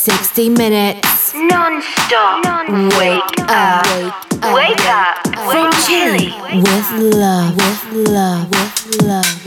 60 minutes. Non-stop. Wake up. Wake up. Wake up. From Chile. With love. With love. With love.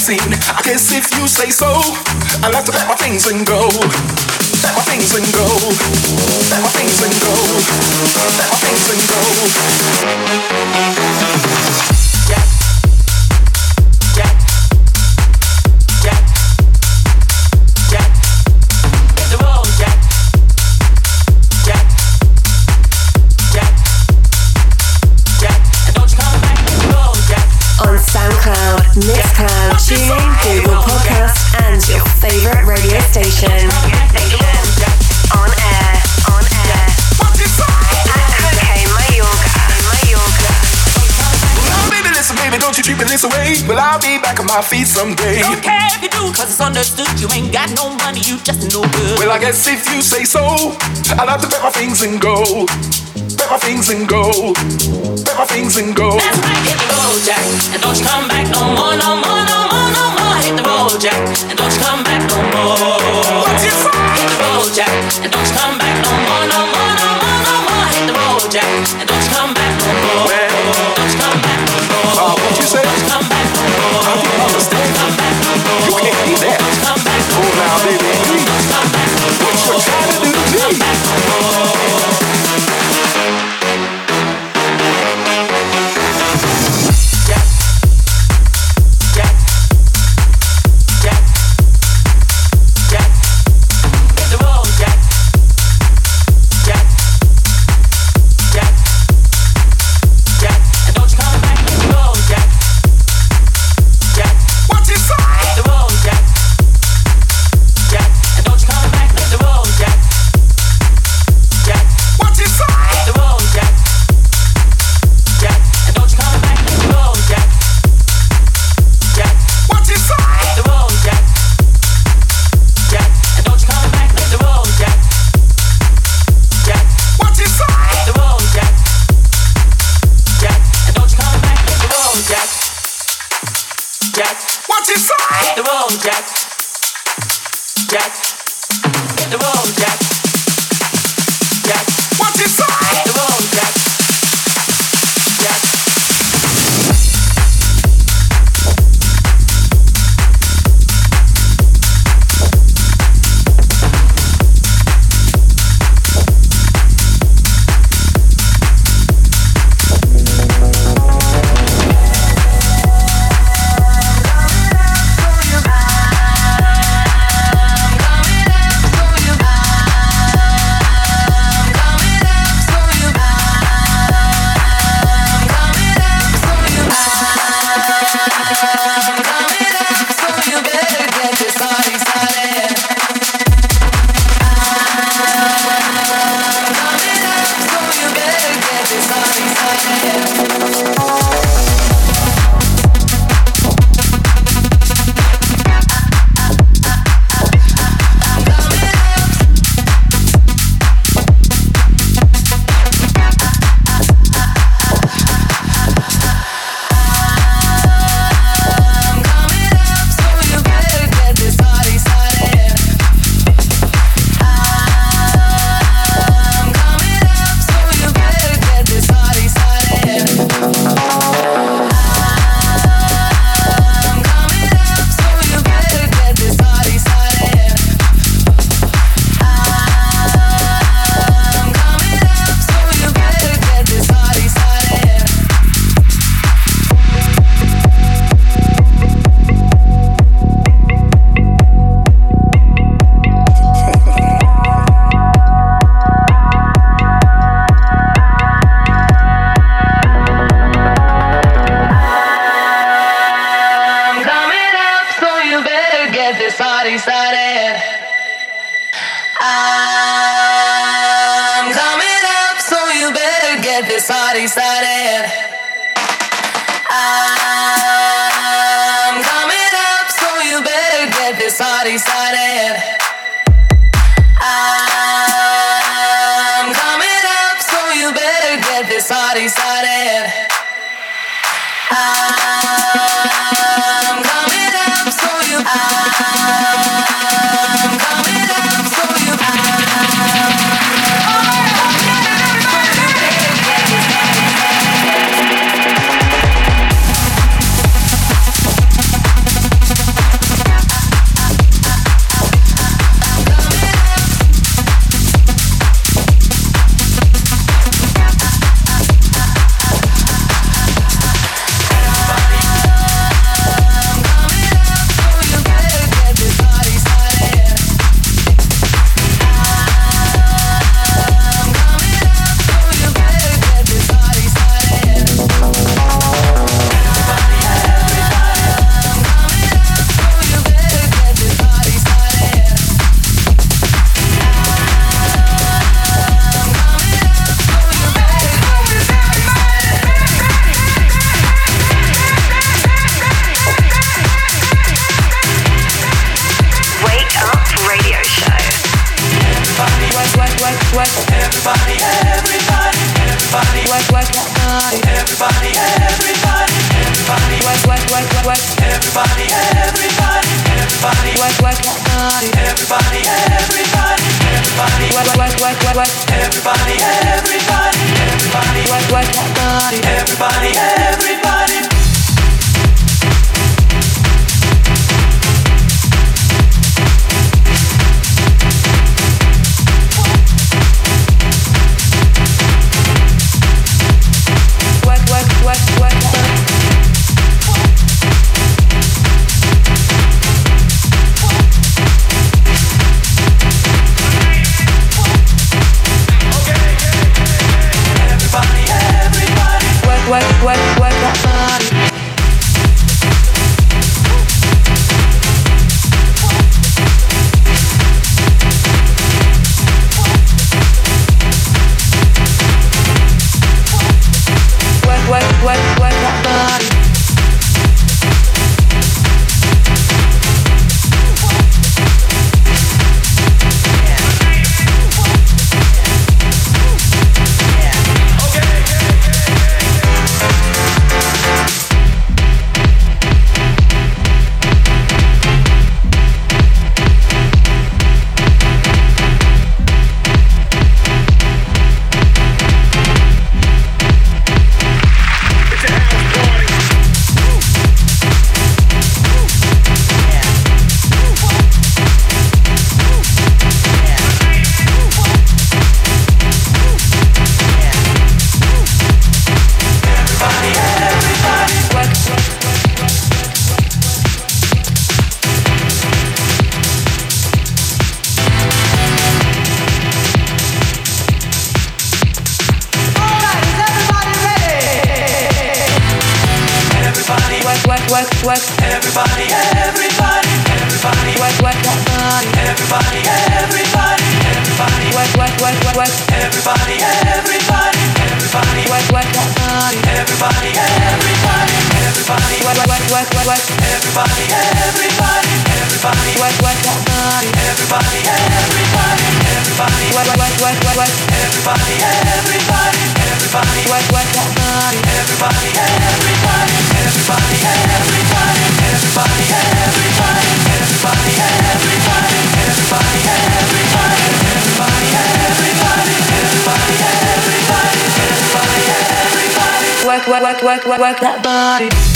Seen. I guess if you say so, I'll have to pack my things and go. Pack my things and go. Pack my things and go. Pack my things and go. Mixcloud, Google Podcast, and your favorite radio station. On air, on air. At Coke Mayorga, Mayorga. Oh, baby, listen, baby, don't you treat me this way. Well, I'll be back on my feet someday. Don't care if you do, cause it's understood. You ain't got no money, you just no good. Well, I guess if you say so, I'll have to pack my things and go. Pack my things and go. Pack my things and go. That's right, hit the road, Jack. And don't you come back no more, no more, no more, no more. Hit the road, Jack. And don't you come back no more. What you say? Hit the road, Jack. And don't you come back no more, no more, work, work, work, that body.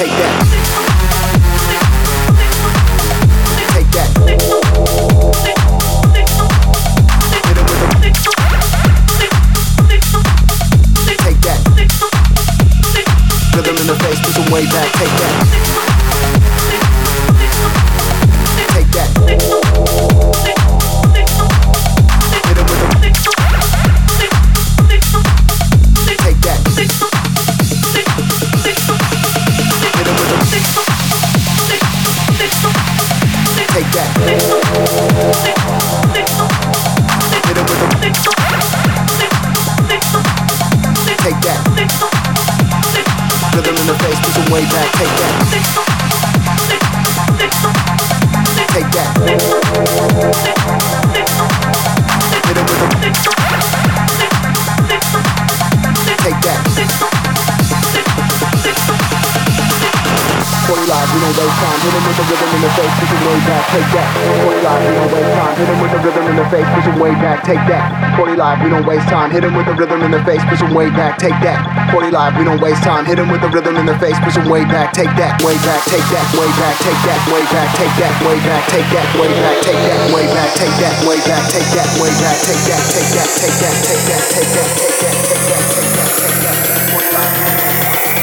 Take that. Time. Hit him with the rhythm in the face, push him way back, take that. 40 live, we don't waste time. Hit him with the rhythm in the face, push him way back, take that. 40 live, we don't waste time. Hit him with the rhythm in the face, push him way back, take that. 40 live, we don't waste time. Hit him with the rhythm in the face, push him way back, take that, way back, take that, way back, take that, way back, take that, way back, take that, way back, take that, way back, take that, way back, take that, way back, take that, take that, take that, take that, take that, take that, take that, take that, take that.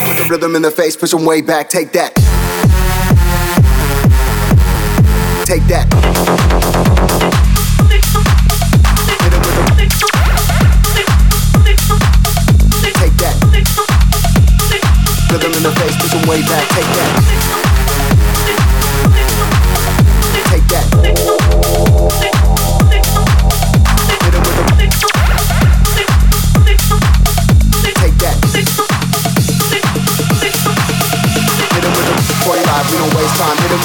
With the rhythm in the face, push him way back, take that. Take that. Take that. Rhythm in the face, push him way back. Take that.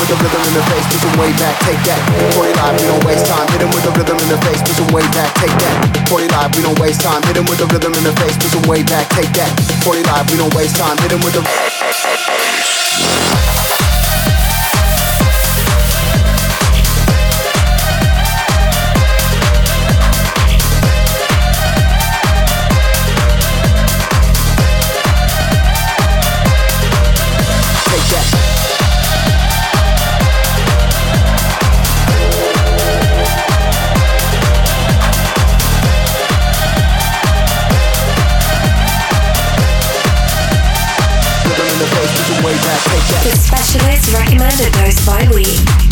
With the rhythm in the face, push him way back. Take that. 40 live, we don't waste time. Hit him with the rhythm in the face, push him way back. Take that. 40 live, we don't waste time. Hit him with the rhythm in the face, push him way back. Take that. 40 live, we don't waste time. Hit him with the. The specialist recommended dose by week.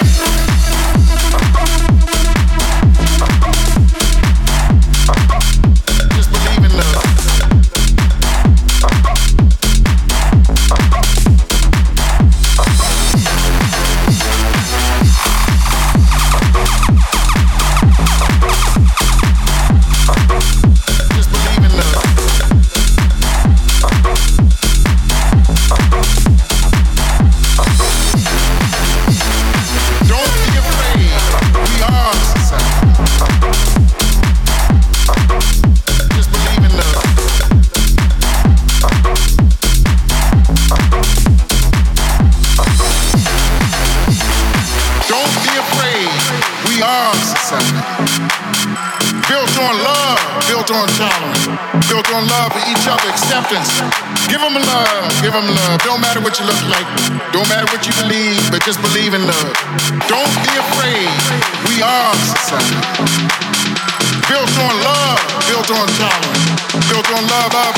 Hamptons. Give them love, give them love. Don't matter what you look like, don't matter what you believe, but just believe in love. Don't be afraid. We are society. Built on love, built on tolerance, built on love. Ba,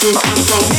I'm from.